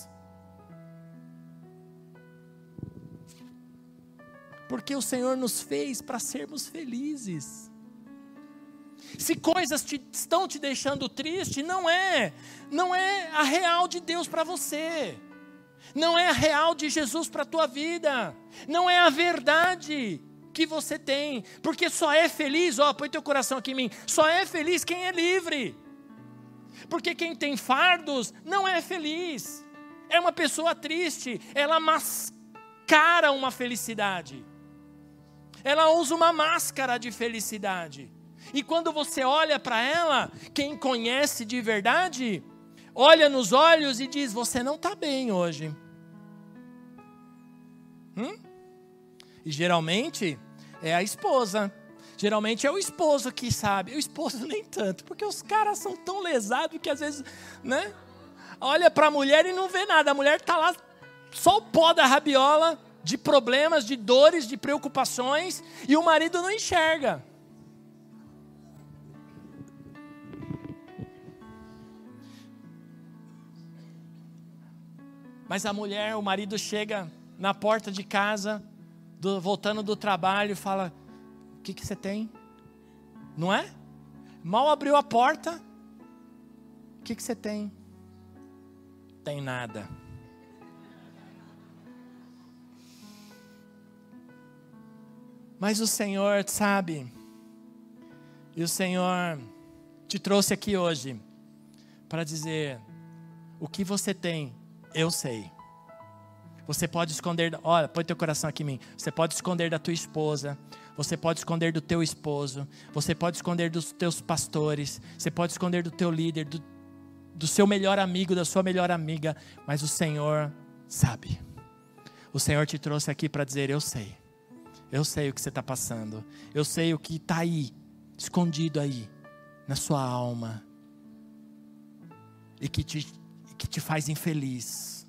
Porque o Senhor nos fez para sermos felizes. Se coisas te, estão te deixando triste, não é, não é a real de Deus para você. Não é a real de Jesus para a tua vida. Não é a verdade que você tem. Porque só é feliz, ó, põe teu coração aqui em mim. Só é feliz quem é livre. Porque quem tem fardos não é feliz. É uma pessoa triste, ela mascara uma felicidade ela usa uma máscara de felicidade. E quando você olha para ela, quem conhece de verdade, olha nos olhos e diz: Você não está bem hoje. Hum? E geralmente é a esposa. Geralmente é o esposo que sabe. O esposo nem tanto, porque os caras são tão lesados que às vezes, né? Olha para a mulher e não vê nada. A mulher está lá, só o pó da rabiola de problemas, de dores, de preocupações, e o marido não enxerga. Mas a mulher, o marido chega na porta de casa, do, voltando do trabalho, fala: O que, que você tem? Não é? Mal abriu a porta, o que, que você tem? Tem nada. Mas o Senhor sabe, e o Senhor te trouxe aqui hoje para dizer: o que você tem, eu sei. Você pode esconder, olha, põe teu coração aqui em mim. Você pode esconder da tua esposa, você pode esconder do teu esposo, você pode esconder dos teus pastores, você pode esconder do teu líder, do, do seu melhor amigo, da sua melhor amiga, mas o Senhor sabe. O Senhor te trouxe aqui para dizer: Eu sei Eu sei o que você está passando. Eu sei o que está aí, escondido aí, na sua alma. E que te, que te faz infeliz.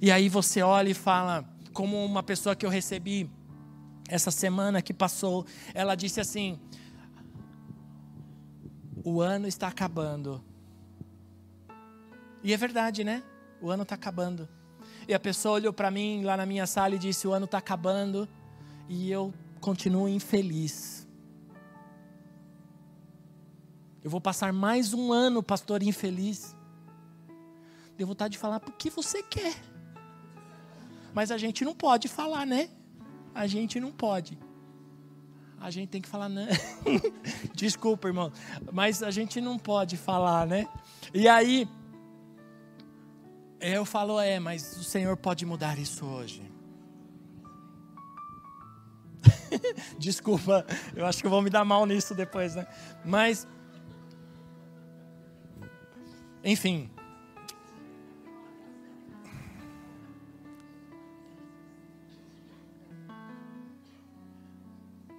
E aí você olha e fala, como uma pessoa que eu recebi essa semana que passou, ela disse assim: O ano está acabando. E é verdade, né? O ano está acabando. E a pessoa olhou para mim lá na minha sala e disse: O ano está acabando. E eu continuo infeliz. Eu vou passar mais um ano, pastor, infeliz. Deu vontade de falar: Por que você quer? Mas a gente não pode falar, né? A gente não pode. A gente tem que falar, não. Desculpa, irmão. Mas a gente não pode falar, né? E aí, eu falo, é, mas o Senhor pode mudar isso hoje. Desculpa, eu acho que eu vou me dar mal nisso depois, né? Mas, enfim.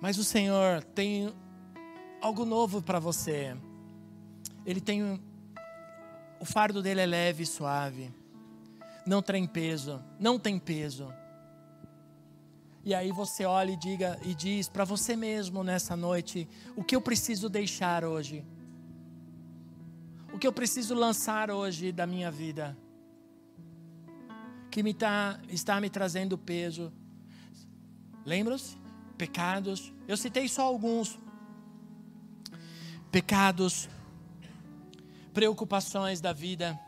Mas o Senhor tem algo novo para você. Ele tem o fardo dele é leve e suave não tem peso, não tem peso. E aí você olha e diga e diz para você mesmo nessa noite, o que eu preciso deixar hoje? O que eu preciso lançar hoje da minha vida? Que me tá, está me trazendo peso. Lembra-se? Pecados. Eu citei só alguns. Pecados, preocupações da vida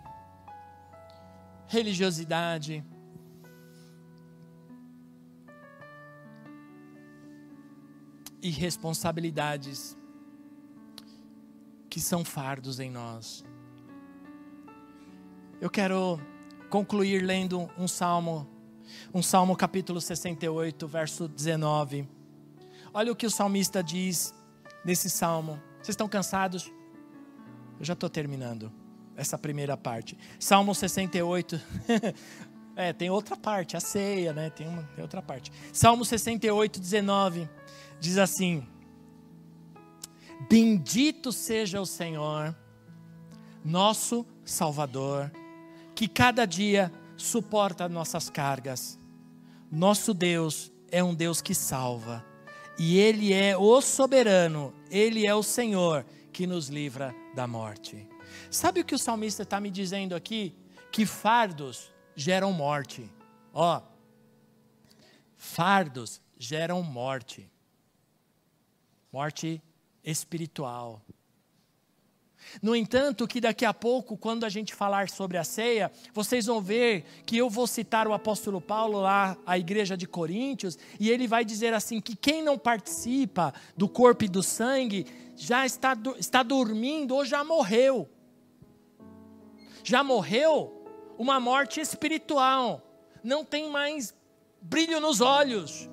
religiosidade. E responsabilidades que são fardos em nós. Eu quero concluir lendo um salmo, um salmo capítulo 68, verso 19. Olha o que o salmista diz nesse salmo. Vocês estão cansados? Eu já estou terminando essa primeira parte. Salmo 68. é, tem outra parte, a ceia, né? Tem, uma, tem outra parte. Salmo 68, 19. Diz assim: Bendito seja o Senhor, nosso Salvador, que cada dia suporta nossas cargas. Nosso Deus é um Deus que salva, e Ele é o soberano, Ele é o Senhor que nos livra da morte. Sabe o que o salmista está me dizendo aqui? Que fardos geram morte. Ó, fardos geram morte. Morte espiritual. No entanto, que daqui a pouco, quando a gente falar sobre a ceia, vocês vão ver que eu vou citar o apóstolo Paulo lá, a igreja de Coríntios, e ele vai dizer assim: que quem não participa do corpo e do sangue já está, está dormindo ou já morreu já morreu uma morte espiritual, não tem mais brilho nos olhos,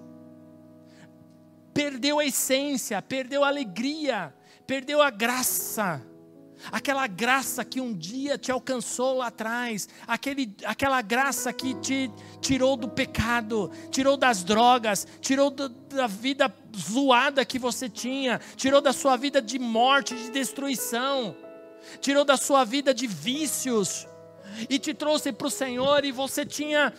perdeu a essência, perdeu a alegria, perdeu a graça. Aquela graça que um dia te alcançou lá atrás, aquele, aquela graça que te tirou do pecado, tirou das drogas, tirou do, da vida zoada que você tinha, tirou da sua vida de morte, de destruição tirou da sua vida de vícios e te trouxe para o Senhor e você tinha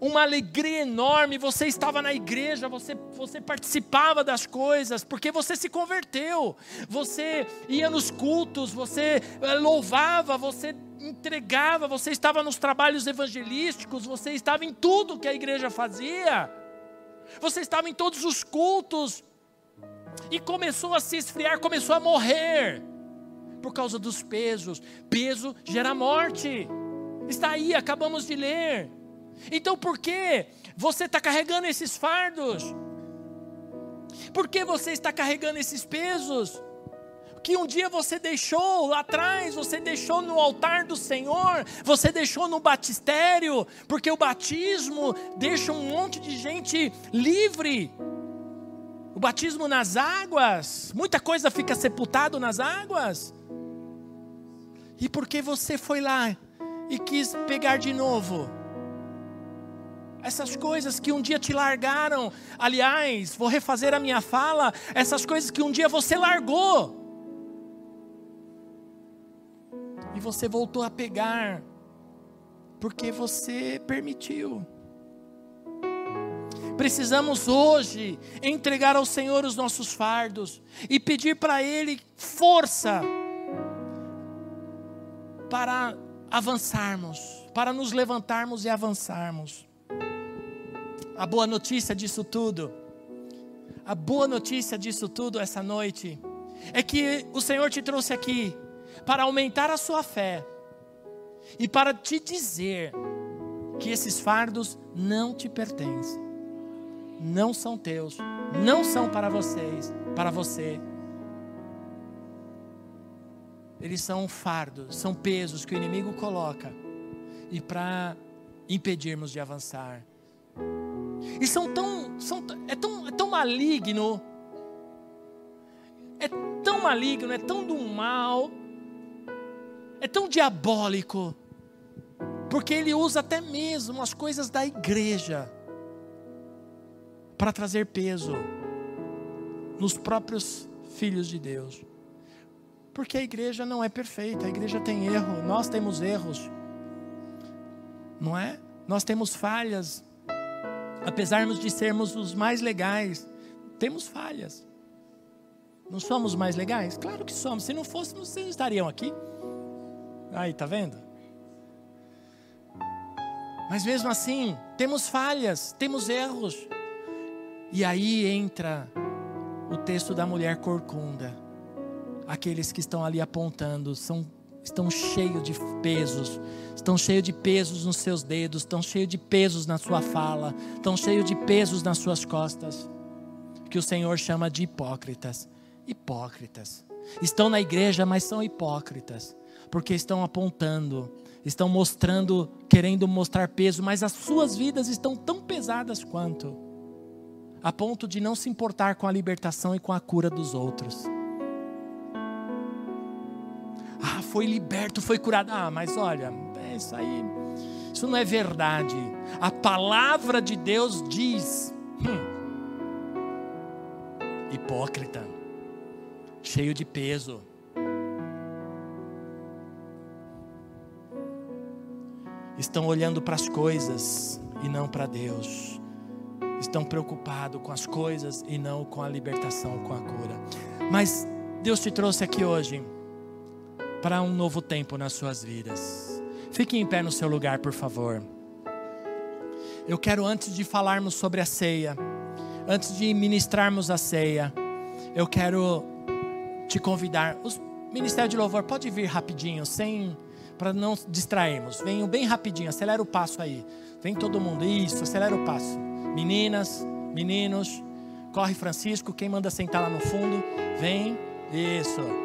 uma alegria enorme, você estava na igreja, você, você participava das coisas, porque você se converteu, você ia nos cultos, você eh, louvava, você entregava, você estava nos trabalhos evangelísticos, você estava em tudo que a igreja fazia, você estava em todos os cultos, e começou a se esfriar, começou a morrer por causa dos pesos. Peso gera morte. Está aí, acabamos de ler. Então por que você está carregando esses fardos? Por que você está carregando esses pesos? Que um dia você deixou lá atrás, você deixou no altar do Senhor, você deixou no batistério, porque o batismo deixa um monte de gente livre. O batismo nas águas, muita coisa fica sepultado nas águas. E porque você foi lá e quis pegar de novo essas coisas que um dia te largaram. Aliás, vou refazer a minha fala, essas coisas que um dia você largou. E você voltou a pegar, porque você permitiu. Precisamos hoje entregar ao Senhor os nossos fardos e pedir para Ele força para avançarmos, para nos levantarmos e avançarmos. A boa notícia disso tudo, a boa notícia disso tudo essa noite, é que o Senhor te trouxe aqui para aumentar a sua fé e para te dizer que esses fardos não te pertencem, não são teus, não são para vocês, para você. Eles são fardos, são pesos que o inimigo coloca e para impedirmos de avançar. E são tão, são, é, tão, é tão maligno, é tão maligno, é tão do mal, é tão diabólico, porque ele usa até mesmo as coisas da igreja para trazer peso nos próprios filhos de Deus. Porque a igreja não é perfeita, a igreja tem erro, nós temos erros, não é? Nós temos falhas, apesar de sermos os mais legais, temos falhas. Não somos mais legais? Claro que somos. Se não fôssemos, vocês estariam aqui. Aí, tá vendo? Mas mesmo assim, temos falhas, temos erros. E aí entra o texto da mulher corcunda. Aqueles que estão ali apontando são estão cheios de pesos, estão cheios de pesos nos seus dedos, estão cheios de pesos na sua fala, estão cheios de pesos nas suas costas, que o Senhor chama de hipócritas. Hipócritas. Estão na igreja, mas são hipócritas, porque estão apontando, estão mostrando, querendo mostrar peso, mas as suas vidas estão tão pesadas quanto, a ponto de não se importar com a libertação e com a cura dos outros. Foi liberto, foi curado. Ah, mas olha, é isso aí, isso não é verdade. A palavra de Deus diz: hum, hipócrita, cheio de peso. Estão olhando para as coisas e não para Deus. Estão preocupados com as coisas e não com a libertação, com a cura. Mas Deus te trouxe aqui hoje para um novo tempo nas suas vidas. Fique em pé no seu lugar, por favor. Eu quero, antes de falarmos sobre a ceia, antes de ministrarmos a ceia, eu quero te convidar. O Ministério de Louvor pode vir rapidinho, sem para não distrairmos. Venham bem rapidinho, acelera o passo aí. Vem todo mundo, isso, acelera o passo. Meninas, meninos, corre Francisco, quem manda sentar lá no fundo, vem, isso.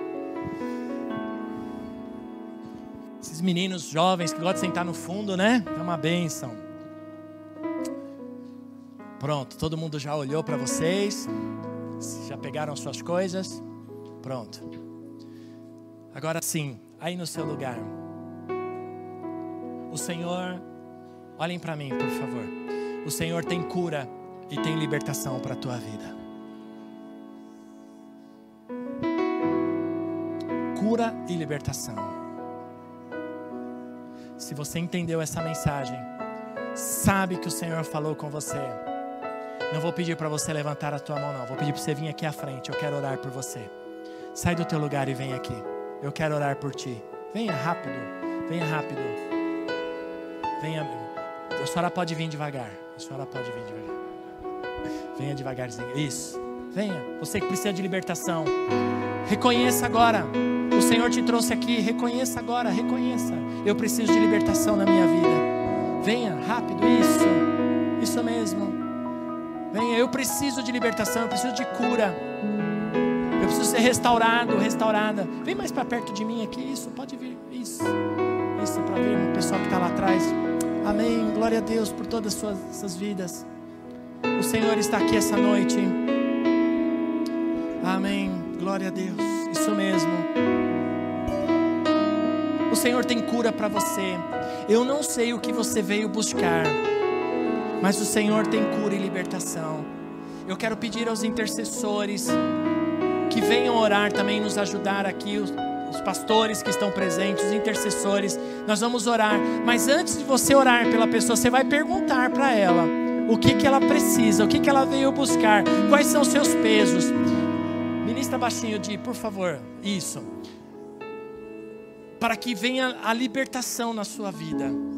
Esses meninos jovens que gostam de sentar no fundo, né? É uma benção. Pronto, todo mundo já olhou para vocês. Já pegaram suas coisas? Pronto. Agora sim, aí no seu lugar. O Senhor, olhem para mim, por favor. O Senhor tem cura e tem libertação para a tua vida. Cura e libertação. Se você entendeu essa mensagem, sabe que o Senhor falou com você. Não vou pedir para você levantar a tua mão, não. Vou pedir para você vir aqui à frente. Eu quero orar por você. Sai do teu lugar e vem aqui. Eu quero orar por ti. Venha rápido. Venha rápido. Venha. A senhora pode vir devagar. A senhora pode vir devagar. Venha devagarzinho. Isso. Venha. Você que precisa de libertação. Reconheça agora. Senhor te trouxe aqui. Reconheça agora. Reconheça. Eu preciso de libertação na minha vida. Venha, rápido. Isso. Isso mesmo. Venha. Eu preciso de libertação. Eu preciso de cura. Eu preciso ser restaurado, restaurada. Vem mais para perto de mim aqui. Isso. Pode vir. Isso. Isso para ver o pessoal que está lá atrás. Amém. Glória a Deus por todas as suas, suas vidas. O Senhor está aqui essa noite. Amém. Glória a Deus. Isso mesmo. O Senhor tem cura para você. Eu não sei o que você veio buscar. mas o Senhor tem cura e libertação. Eu quero pedir aos intercessores que venham orar também, nos ajudar aqui, os, os pastores que estão presentes, os intercessores. Nós vamos orar, mas antes de você orar pela pessoa, você vai perguntar para ela o que, que ela precisa, o que, que ela veio buscar, quais são os seus pesos. Ministra baixinho, de, por favor, isso. Para que venha a libertação na sua vida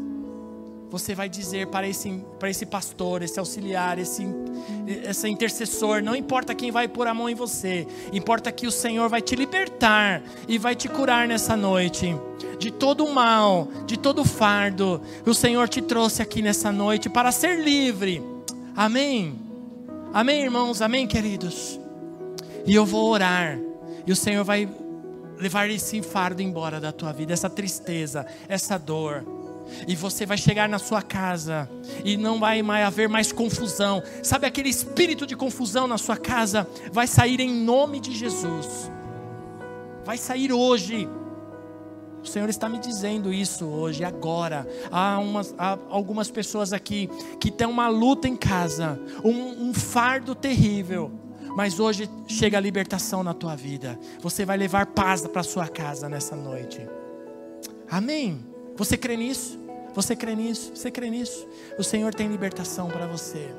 você vai dizer para esse, para esse pastor, esse auxiliar, esse, esse intercessor, não importa quem vai pôr a mão em você, importa que o Senhor vai te libertar e vai te curar nessa noite de todo o mal, de todo o fardo. O Senhor te trouxe aqui nessa noite para ser livre. Amém. Amém, irmãos. Amém, queridos. E eu vou orar. E o Senhor vai levar esse fardo embora da tua vida, essa tristeza, essa dor e você vai chegar na sua casa e não vai mais haver mais confusão. Sabe aquele espírito de confusão na sua casa? Vai sair em nome de Jesus. Vai sair hoje. O Senhor está me dizendo isso hoje, agora. Há, umas, há algumas pessoas aqui que têm uma luta em casa, um, um fardo terrível. Mas hoje chega a libertação na tua vida. Você vai levar paz para sua casa nessa noite. Amém. Você crê nisso? Você crê nisso? Você crê nisso? O Senhor tem libertação para você.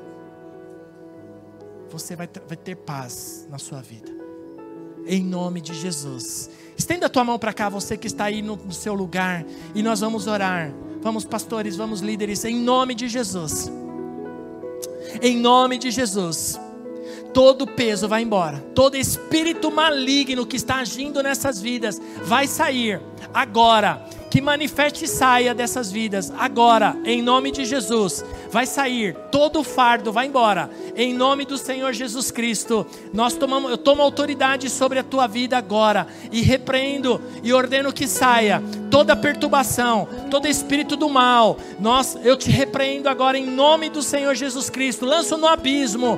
Você vai, vai ter paz na sua vida. Em nome de Jesus. Estenda a tua mão para cá, você que está aí no, no seu lugar. E nós vamos orar. Vamos, pastores, vamos, líderes. Em nome de Jesus. Em nome de Jesus todo peso vai embora, todo espírito maligno que está agindo nessas vidas vai sair agora que manifeste e saia dessas vidas agora, em nome de Jesus. Vai sair, todo o fardo vai embora, em nome do Senhor Jesus Cristo. Nós tomamos, eu tomo autoridade sobre a tua vida agora e repreendo e ordeno que saia toda perturbação, todo espírito do mal. Nós, eu te repreendo agora em nome do Senhor Jesus Cristo. Lanço no abismo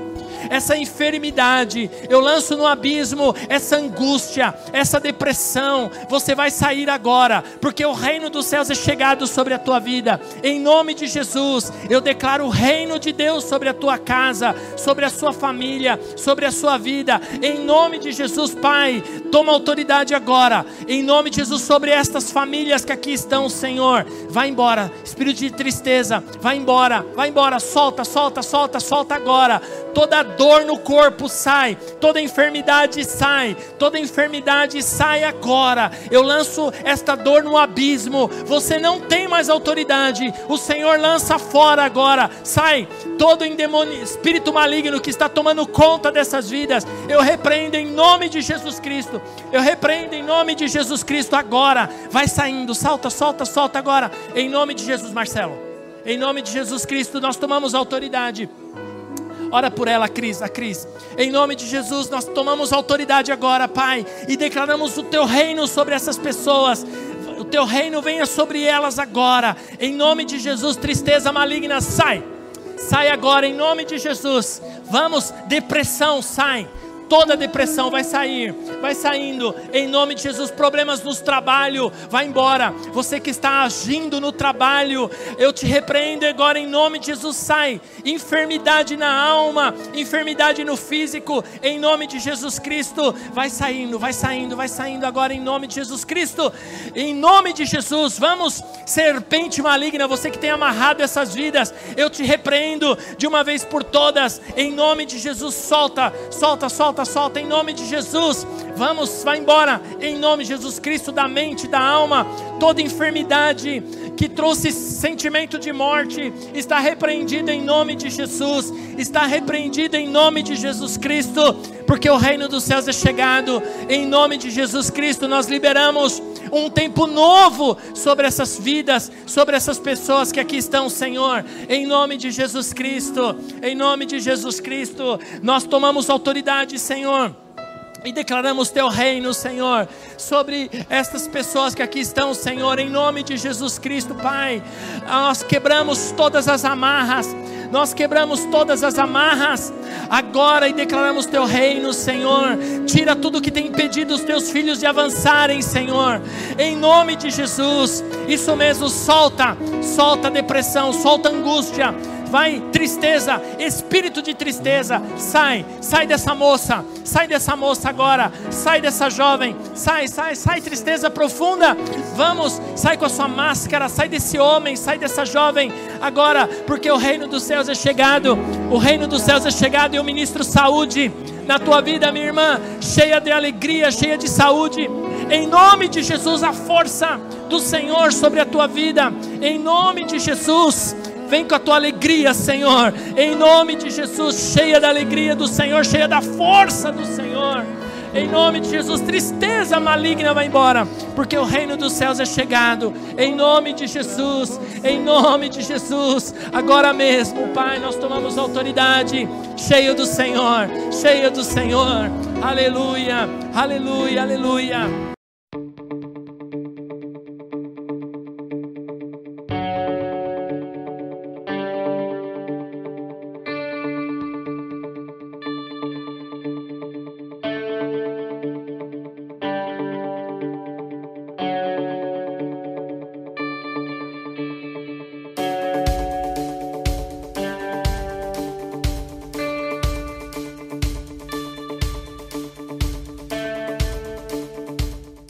essa enfermidade, eu lanço no abismo essa angústia, essa depressão. Você vai sair agora, porque o reino dos céus é chegado sobre a tua vida. Em nome de Jesus, eu declaro o reino de Deus sobre a tua casa, sobre a sua família, sobre a sua vida. Em nome de Jesus, Pai, toma autoridade agora. Em nome de Jesus, sobre estas famílias que aqui estão, Senhor. Vai embora, espírito de tristeza, vai embora, vai embora, solta, solta, solta, solta agora toda dor no corpo sai, toda enfermidade sai, toda enfermidade sai agora. Eu lanço esta dor no abismo. Você não tem mais autoridade. O Senhor lança fora agora. Sai todo espírito maligno que está tomando conta dessas vidas. Eu repreendo em nome de Jesus Cristo. Eu repreendo em nome de Jesus Cristo agora. Vai saindo, salta, solta, solta agora. Em nome de Jesus, Marcelo. Em nome de Jesus Cristo, nós tomamos autoridade. Ora por ela, Cris, a Cris. Em nome de Jesus, nós tomamos autoridade agora, Pai, e declaramos o teu reino sobre essas pessoas. O teu reino venha sobre elas agora. Em nome de Jesus, tristeza maligna, sai. Sai agora em nome de Jesus. Vamos, depressão, sai Toda depressão vai sair, vai saindo, em nome de Jesus. Problemas no trabalho, vai embora. Você que está agindo no trabalho, eu te repreendo agora em nome de Jesus. Sai, enfermidade na alma, enfermidade no físico, em nome de Jesus Cristo. Vai saindo, vai saindo, vai saindo agora em nome de Jesus Cristo. Em nome de Jesus, vamos, serpente maligna, você que tem amarrado essas vidas, eu te repreendo de uma vez por todas, em nome de Jesus. Solta, solta, solta solta, solta em nome de Jesus. Vamos, vai embora em nome de Jesus Cristo da mente, da alma, toda enfermidade que trouxe sentimento de morte está repreendida em nome de Jesus. Está repreendida em nome de Jesus Cristo, porque o reino dos céus é chegado. Em nome de Jesus Cristo nós liberamos um tempo novo sobre essas vidas, sobre essas pessoas que aqui estão, Senhor. Em nome de Jesus Cristo, em nome de Jesus Cristo, nós tomamos autoridade, Senhor e declaramos teu reino, Senhor, sobre estas pessoas que aqui estão, Senhor, em nome de Jesus Cristo, Pai. Nós quebramos todas as amarras, nós quebramos todas as amarras agora e declaramos teu reino, Senhor. Tira tudo que tem impedido os teus filhos de avançarem, Senhor, em nome de Jesus. Isso mesmo, solta, solta a depressão, solta a angústia Vai, tristeza, espírito de tristeza, sai, sai dessa moça, sai dessa moça agora, sai dessa jovem, sai, sai, sai, tristeza profunda. Vamos, sai com a sua máscara, sai desse homem, sai dessa jovem agora, porque o reino dos céus é chegado, o reino dos céus é chegado e eu ministro saúde na tua vida, minha irmã, cheia de alegria, cheia de saúde. Em nome de Jesus, a força do Senhor sobre a tua vida. Em nome de Jesus. Vem com a tua alegria, Senhor. Em nome de Jesus, cheia da alegria do Senhor, cheia da força do Senhor. Em nome de Jesus, tristeza maligna vai embora, porque o reino dos céus é chegado. Em nome de Jesus, em nome de Jesus, agora mesmo, Pai, nós tomamos autoridade, cheio do Senhor, cheio do Senhor. Aleluia, aleluia, aleluia.